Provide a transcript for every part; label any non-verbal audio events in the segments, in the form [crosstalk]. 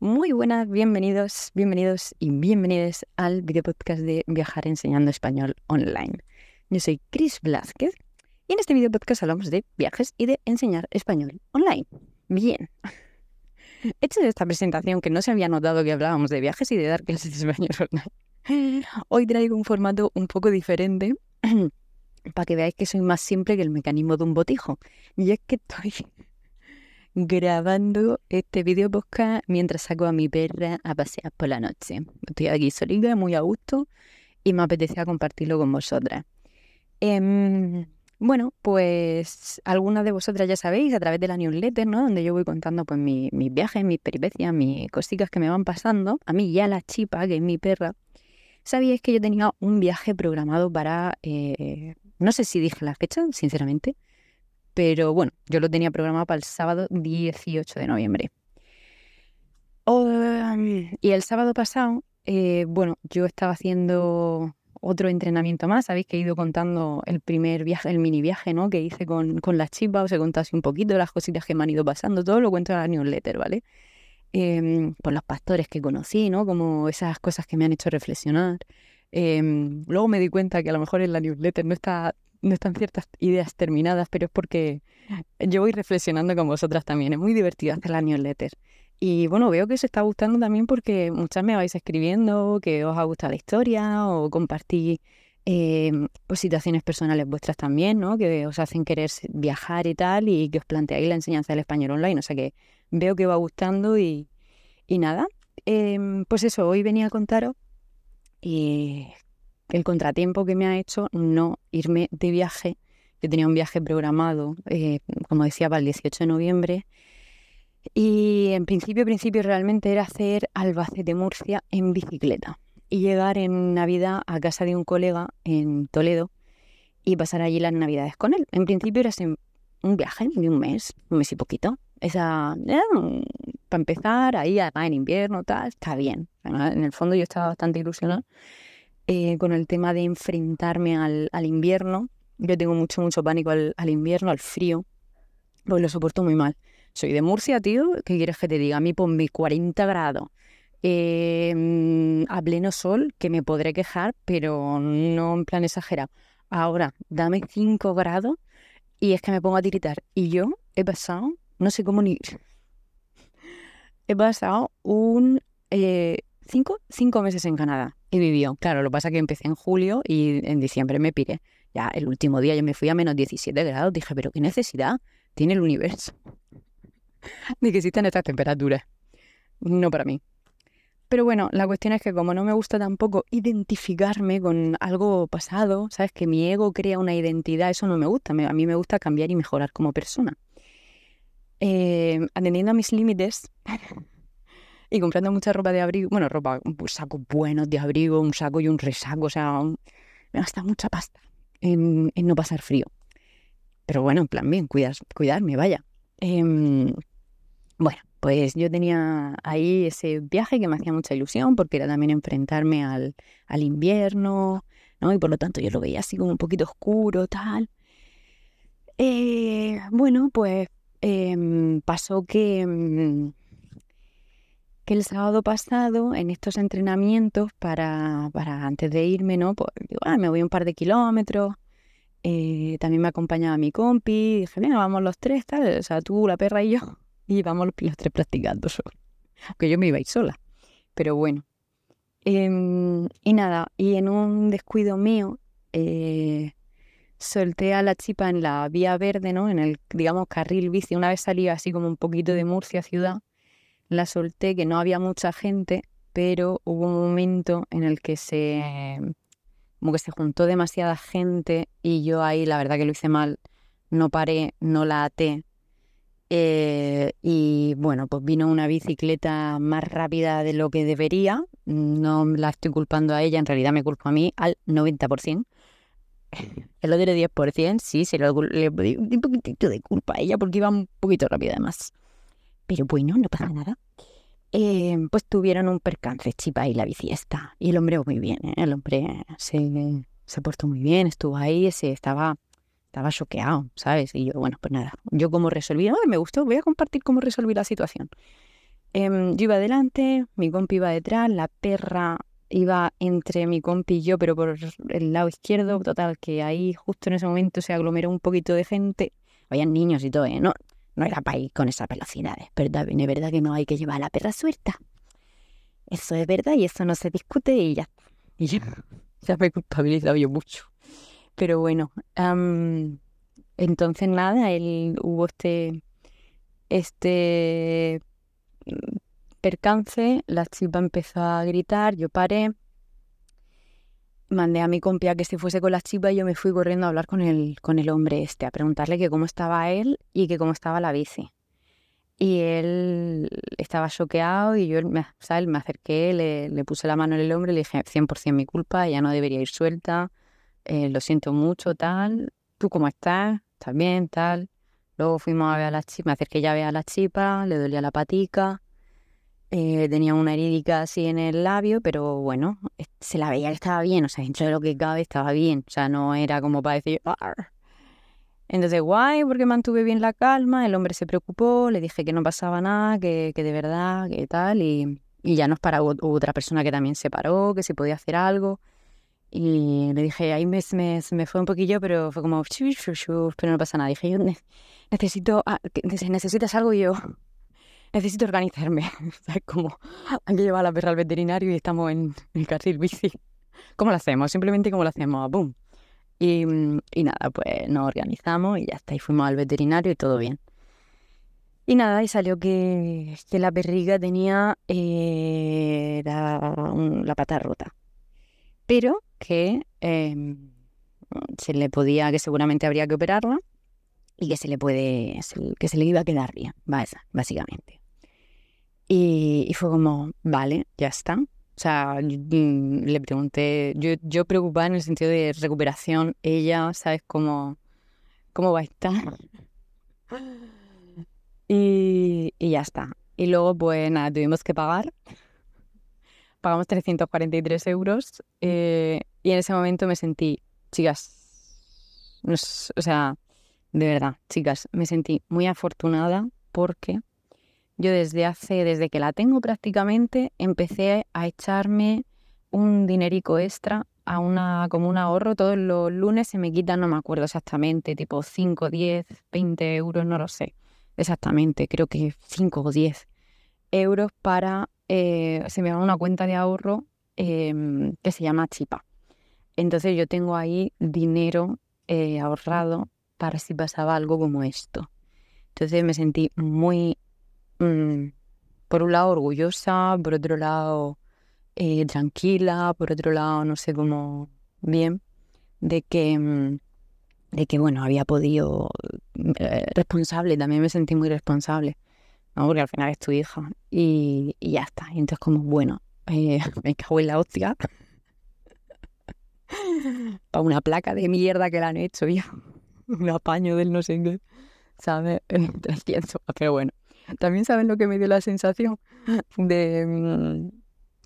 Muy buenas, bienvenidos, bienvenidos y bienvenidas al video podcast de Viajar enseñando español online. Yo soy Chris Blázquez y en este video podcast hablamos de viajes y de enseñar español online. Bien. [laughs] Hecho esta presentación que no se había notado que hablábamos de viajes y de dar clases de español [laughs] online. Hoy traigo un formato un poco diferente [clears throat] para que veáis que soy más simple que el mecanismo de un botijo. Y es que estoy grabando este video podcast mientras saco a mi perra a pasear por la noche. Estoy aquí solita, muy a gusto y me apetecía compartirlo con vosotras. Em, bueno, pues algunas de vosotras ya sabéis a través de la newsletter, ¿no? Donde yo voy contando pues mis viajes, mis peripecias, mis cositas que me van pasando. A mí ya la chipa, que es mi perra, sabíais que yo tenía un viaje programado para... Eh, no sé si dije la fecha, sinceramente, pero bueno, yo lo tenía programado para el sábado 18 de noviembre. y el sábado pasado, eh, bueno, yo estaba haciendo otro entrenamiento más. Sabéis que he ido contando el primer viaje, el mini viaje, ¿no? Que hice con, con las chipas, os he contado así un poquito las cositas que me han ido pasando, todo lo cuento en la newsletter, ¿vale? Eh, por los pastores que conocí, ¿no? Como esas cosas que me han hecho reflexionar. Em, luego me di cuenta que a lo mejor en la newsletter no está no están ciertas ideas terminadas, pero es porque yo voy reflexionando con vosotras también. Es muy divertido hacer la newsletter. Y bueno, veo que os está gustando también porque muchas me vais escribiendo, que os ha gustado la historia o compartí eh, pues, situaciones personales vuestras también, ¿no? Que os hacen querer viajar y tal y que os planteáis la enseñanza del español online. O sea que veo que va gustando y, y nada. Em, pues eso, hoy venía a contaros y el contratiempo que me ha hecho no irme de viaje. Yo tenía un viaje programado, eh, como decía, para el 18 de noviembre. Y en principio, principio realmente era hacer Albacete-Murcia en bicicleta y llegar en Navidad a casa de un colega en Toledo y pasar allí las Navidades con él. En principio era un viaje de un mes, un mes y poquito. Esa, para empezar, ahí además en invierno, tal, está bien. En el fondo yo estaba bastante ilusionada eh, con el tema de enfrentarme al, invierno. Yo tengo mucho, mucho pánico al, invierno, al frío, porque lo soporto muy mal. Soy de Murcia, tío, ¿qué quieres que te diga? A mí por mis 40 grados, eh, a pleno sol, que me podré quejar, pero no en plan exagerado. Ahora, dame 5 grados y es que me pongo a tiritar. Y yo he pasado, no sé cómo ni... [laughs] He pasado un... Eh, cinco, cinco meses en Canadá y vivió. Claro, lo que pasa es que empecé en julio y en diciembre me piré. Ya el último día yo me fui a menos 17 grados. Dije, pero qué necesidad tiene el universo [laughs] de que existan estas temperaturas. No para mí. Pero bueno, la cuestión es que como no me gusta tampoco identificarme con algo pasado, ¿sabes? Que mi ego crea una identidad, eso no me gusta. a mí me gusta cambiar y mejorar como persona. Eh, atendiendo a mis límites, y comprando mucha ropa de abrigo, bueno, ropa, pues, sacos buenos de abrigo, un saco y un resaco, o sea, me gasta mucha pasta en, no pasar frío. Pero bueno, en plan bien, cuidas, cuidarme, vaya. Em, bueno, pues yo tenía ahí ese viaje que me hacía mucha ilusión porque era también enfrentarme al, al invierno, ¿no? Y por lo tanto yo lo veía así como un poquito oscuro, tal. Eh, bueno, pues em, pasó que em, que el sábado pasado en estos entrenamientos para, para antes de irme, ¿no? Pues digo, ah, me voy un par de kilómetros. Eh, también me acompañaba mi compi. Dije, venga, vamos los tres, tal. O sea, tú, la perra y yo. [laughs] Y vamos los, tres practicando [laughs] solo. Aunque yo me iba sola. Pero bueno. Em, y nada, y en un descuido mío, eh, solté a la chipa en la vía verde, ¿no? En el, digamos, carril bici. Una vez salí así como un poquito de Murcia ciudad la solté, que no había mucha gente, pero hubo un momento en el que se como que se juntó demasiada gente y yo ahí la verdad que lo hice mal, no paré, no la até. Eh, y bueno, pues vino una bicicleta más rápida de lo que debería. No la estoy culpando a ella, en realidad me culpo a mí al 90%. El otro 10%, sí, se lo, le di un poquitito de culpa a ella porque iba un poquito rápida además. Pero bueno, no pasa nada. Eh, pues tuvieron un percance, Chipa y la biciesta. Y el hombre muy bien, ¿eh? el hombre se, se portó muy bien, estuvo ahí, se estaba, estaba choqueado, ¿sabes? Y yo, bueno, pues nada, yo como resolví, me gustó, voy a compartir cómo resolví la situación. Em, yo iba adelante, mi compi iba detrás, la perra iba entre mi compi y yo, pero por el lado izquierdo, total, que ahí justo en ese momento se aglomeró un poquito de gente. Habían niños y todo, ¿eh? no, no era para ir con esas velocidades, pero también es verdad que no hay que llevar a la perra suelta. Eso es verdad y eso no se discute y ya Y ya, [laughs] ya me he culpabilizado yo mucho. Pero bueno, entonces nada, él hubo este, este percance, la chipa empezó a gritar, yo paré, mandé a mi compia que se fuese con la chipa y yo me fui corriendo a hablar con el, con el hombre este, a preguntarle que cómo estaba él y que cómo estaba la bici. Y él estaba choqueado y yo me, me acerqué, le, le, puse la mano en el hombre y le dije 100% mi culpa, ya no debería ir suelta, eh, lo siento mucho, tal, ¿tú cómo estás? ¿Estás bien? Tal. Luego fuimos a ver a la chipa, me acerqué ya a ver a la chipa, le dolía la patica, eh, tenía una herídica así en el labio, pero bueno, se la veía que estaba bien, o sea, dentro de lo que cabe estaba bien, o sea, no era como para decir, entonces, guay, porque mantuve bien la calma, el hombre se preocupó, le dije que no pasaba nada, que, que de verdad, que tal, y, y ya nos paró otra persona que también se paró, que se podía hacer algo. Y le dije, ahí me, me, me fue un poquillo, pero fue como, pero no pasa nada. Dije, yo necesito, ah, necesitas algo yo necesito organizarme. [laughs] ¿Sabes? Como hay que llevar a la perra al veterinario y estamos en el carril bici. ¿Cómo lo hacemos? Simplemente como lo hacemos, ¡boom! Y, y, nada, pues nos organizamos y ya está. Y fuimos al veterinario y todo bien. Y nada, y salió que, que la perriga tenía eh, la, pata rota. Pero que em, se le podía, que seguramente habría que operarla y que se le puede, que se le iba a quedar bien, básicamente. Y, fue como, vale, ya está. O sea, mm, le pregunté, yo, yo preocupada en el sentido de recuperación, ella, ¿sabes cómo, cómo va a estar? [laughs] Y, y ya está. Y luego, pues nada, tuvimos que pagar. Pagamos 343 euros eh, y en ese momento me sentí, chicas, o sea, de verdad, chicas, me sentí muy afortunada porque yo desde hace, desde que la tengo prácticamente, empecé a echarme un dinerico extra a una, como un ahorro. Todos los lunes se me quitan, no me acuerdo exactamente, tipo 5, 10, 20 euros, no lo sé exactamente, creo que 5 o 10 euros para, eh, se me va una cuenta de ahorro em, que se llama Chipa. Entonces yo tengo ahí dinero eh, ahorrado para si pasaba algo como esto. Entonces me sentí muy Mm, por un lado orgullosa, por otro lado eh, tranquila, por otro lado no sé cómo bien, de que, mm, de que bueno, había podido, eh, responsable, también me sentí muy responsable, ¿no? porque al final es tu hija y, ya está. Y entonces como, bueno, eh, [laughs] me cago en la hostia. [laughs] Para una placa de mierda que la han hecho [laughs] ya. Un apaño del no sé qué. ¿Sabes? 300. Pero bueno. También saben lo que me dio la sensación de, mm,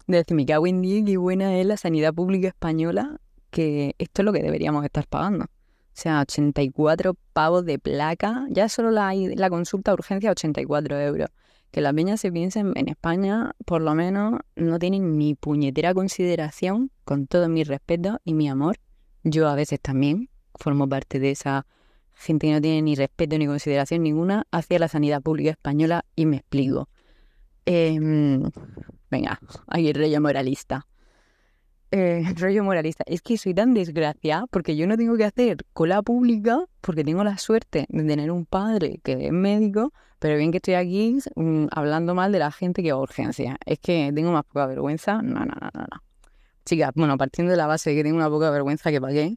de decirme que en y buena es la sanidad pública española, que esto es lo que deberíamos estar pagando. O sea, 84 pavos de placa, ya solo la, la consulta urgencia 84 euros. Que las peñas se piensen en España, por lo menos, no tienen ni puñetera consideración, con todo mi respeto y mi amor. Yo a veces también formo parte de esa gente que no tiene ni respeto ni consideración ninguna hacia la sanidad pública española y me explico. Em, venga, ahí el rollo moralista. Eh, [laughs] rollo moralista. Es que soy tan desgraciada porque yo no tengo que hacer cola pública porque tengo la suerte de tener un padre que es médico, pero bien que estoy aquí mm, hablando mal de la gente que va a urgencia. Es que tengo más poca vergüenza. No, no, no, no. no. Chicas, bueno, partiendo de la base de que tengo una poca vergüenza que pagué,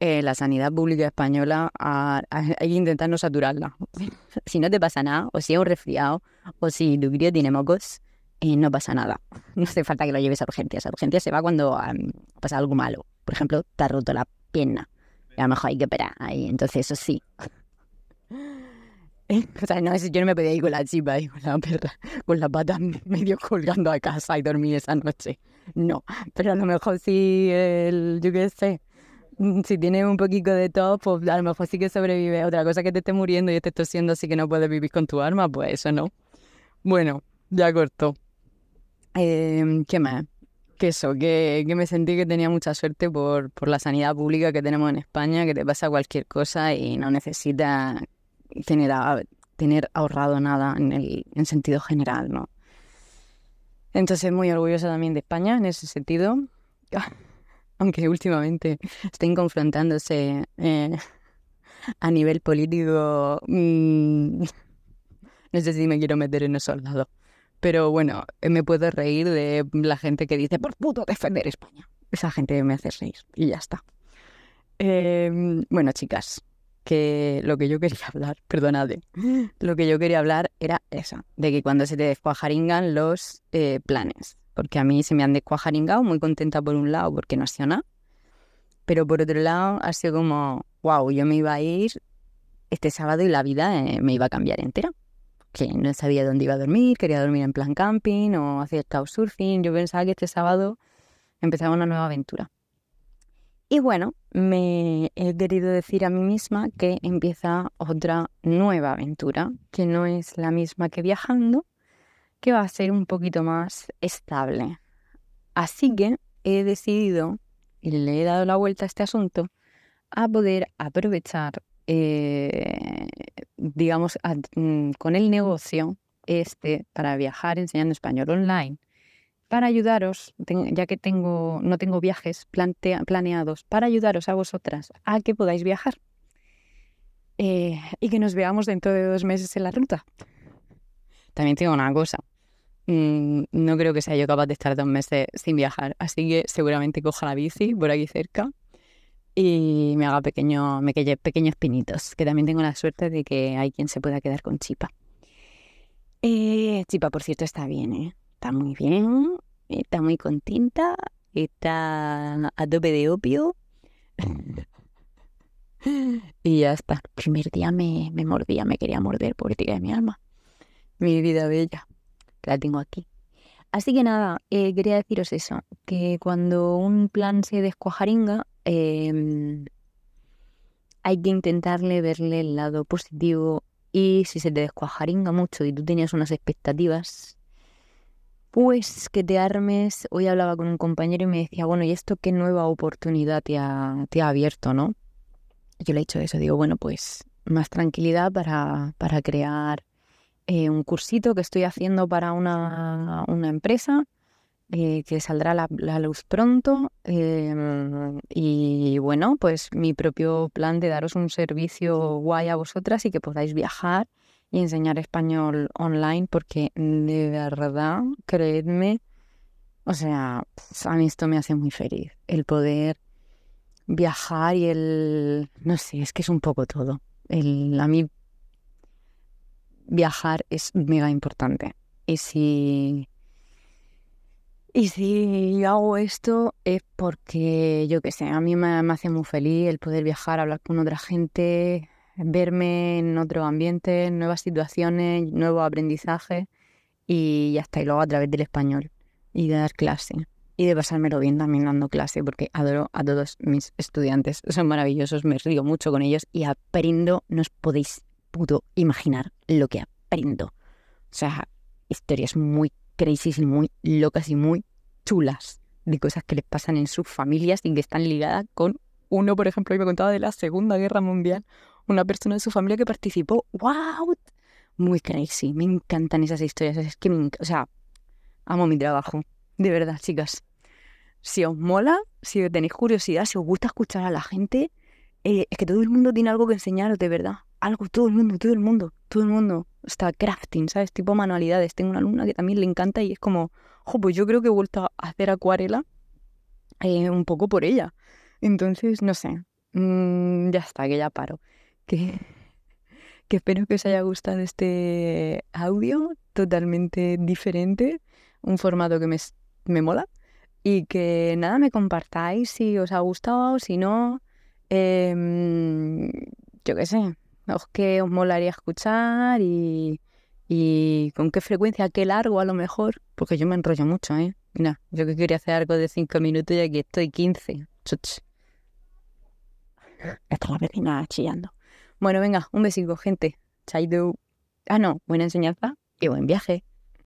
eh, la sanidad pública española hay que intentar no saturarla. [laughs] si no te pasa nada, o si es un resfriado, o si tu crío tiene mocos, eh, no pasa nada. No hace falta que lo lleves a urgencias. A urgencias se va cuando pasa algo malo. Por ejemplo, te ha roto la pierna. a lo mejor hay que operar ahí. Entonces, eso sí. [laughs] O sea, no, yo no me podía ir con la chipa y con la perra, con la pata [laughs] medio colgando a casa y dormir esa noche. No, pero a lo mejor sí, el, yo qué sé, si tienes un poquito de todo, pues a lo mejor sí que sobrevive. Otra cosa que te esté muriendo y estés tosiendo así que no puedes vivir con tu arma, pues eso no. Bueno, ya cortó. Em, ¿Qué más? Que eso, que, que, me sentí que tenía mucha suerte por, por la sanidad pública que tenemos en España, que te pasa cualquier cosa y no necesitas tener, tener ahorrado nada en el en sentido general, ¿no? Entonces, muy orgullosa también de España en ese sentido. Aunque últimamente estén confrontándose eh, a nivel político. Mm, no sé si me quiero meter en esos lados. Pero bueno, me puedo reír de la gente que dice, por puto defender España. Esa gente me hace reír y ya está. Em, bueno, chicas, que lo que yo quería [laughs] hablar, perdonad, lo que yo quería hablar era eso, de que cuando se te descuajaringan los eh, planes. Porque a mí se me han descuajaringado, muy contenta por un lado porque no ha sido nada, pero por otro lado ha sido como, wow, yo me iba a ir este sábado y la vida eh, me iba a cambiar entera que no sabía dónde iba a dormir, quería dormir en plan camping o hacer couchsurfing. Yo pensaba que este sábado empezaba una nueva aventura. Y bueno, me he querido decir a mí misma que empieza otra nueva aventura, que no es la misma que viajando, que va a ser un poquito más estable. Así que he decidido, y le he dado la vuelta a este asunto, a poder aprovechar eh, digamos, mm, con el negocio este para viajar enseñando español online, para ayudaros, ya que tengo, no tengo viajes planeados, para ayudaros a vosotras a que podáis viajar eh, y que nos veamos dentro de dos meses en la ruta. También tengo una cosa, mm, no creo que sea yo capaz de estar dos meses sin viajar, así que seguramente coja la bici por aquí cerca y me haga pequeño, me quede pequeños pinitos, que también tengo la suerte de que hay quien se pueda quedar con Chipa. Eh, Chipa, por cierto, está bien, ¿eh? Está muy bien, está muy contenta, está a tope de opio. [laughs] y ya está. El primer día me, me mordía, me quería morder, pobrecita de mi alma. Mi vida bella, que la tengo aquí. Así que nada, eh, quería deciros eso, que cuando un plan se descuajaringa, Em, hay que intentarle verle el lado positivo y si se te descuajaringa mucho y tú tenías unas expectativas, pues que te armes. Hoy hablaba con un compañero y me decía, bueno, ¿y esto qué nueva oportunidad te ha, te ha abierto, no? Yo le he dicho eso, digo, bueno, pues más tranquilidad para, para crear eh, un cursito que estoy haciendo para una, una empresa eh, que saldrá la, la luz pronto. Em, y bueno, pues mi propio plan de daros un servicio guay a vosotras y que podáis viajar y enseñar español online, porque de verdad, creedme, o sea, a mí esto me hace muy feliz. El poder viajar y el, no sé, es que es un poco todo. El, a mí viajar es mega importante. Y si y si hago esto es porque, yo qué sé, a mí me, hace muy feliz el poder viajar, hablar con otra gente, verme en otro ambiente, nuevas situaciones, nuevo aprendizaje y ya está. Y luego a través del español y de dar clase y de pasármelo bien también dando clase porque adoro a todos mis estudiantes. Son maravillosos, me río mucho con ellos y aprendo, no os podéis puto imaginar lo que aprendo. O sea, historias muy crazy y muy locas y muy chulas de cosas que les pasan en sus familias y que están ligadas con uno, por ejemplo, y me contaba de la Segunda Guerra Mundial, una persona de su familia que participó. ¡Wow! Muy crazy. Me encantan esas historias. Es que, me o sea, amo mi trabajo. De verdad, chicas. Si os mola, si tenéis curiosidad, si os gusta escuchar a la gente, eh, es que todo el mundo tiene algo que enseñaros, de verdad. Algo, todo el mundo, todo el mundo, todo el mundo está crafting, ¿sabes? Tipo manualidades. Tengo una alumna que también le encanta y es como, ojo, pues yo creo que he vuelto a hacer acuarela eh, un poco por ella. Entonces, no sé, mm, ya está, que ya paro. Que, que espero que os haya gustado este audio totalmente diferente, un formato que me, me mola. Y que nada, me compartáis si os ha gustado, si no. Em, yo qué sé, os que os molaría escuchar y, y con qué frecuencia, qué largo a lo mejor, porque yo me enrollo mucho, ¿eh? Mira, yo que quería hacer algo de cinco minutos y aquí estoy 15. Chuch. Está la vecina chillando. Bueno, venga, un besito, gente. Chaito. Ah, no, buena enseñanza y buen viaje.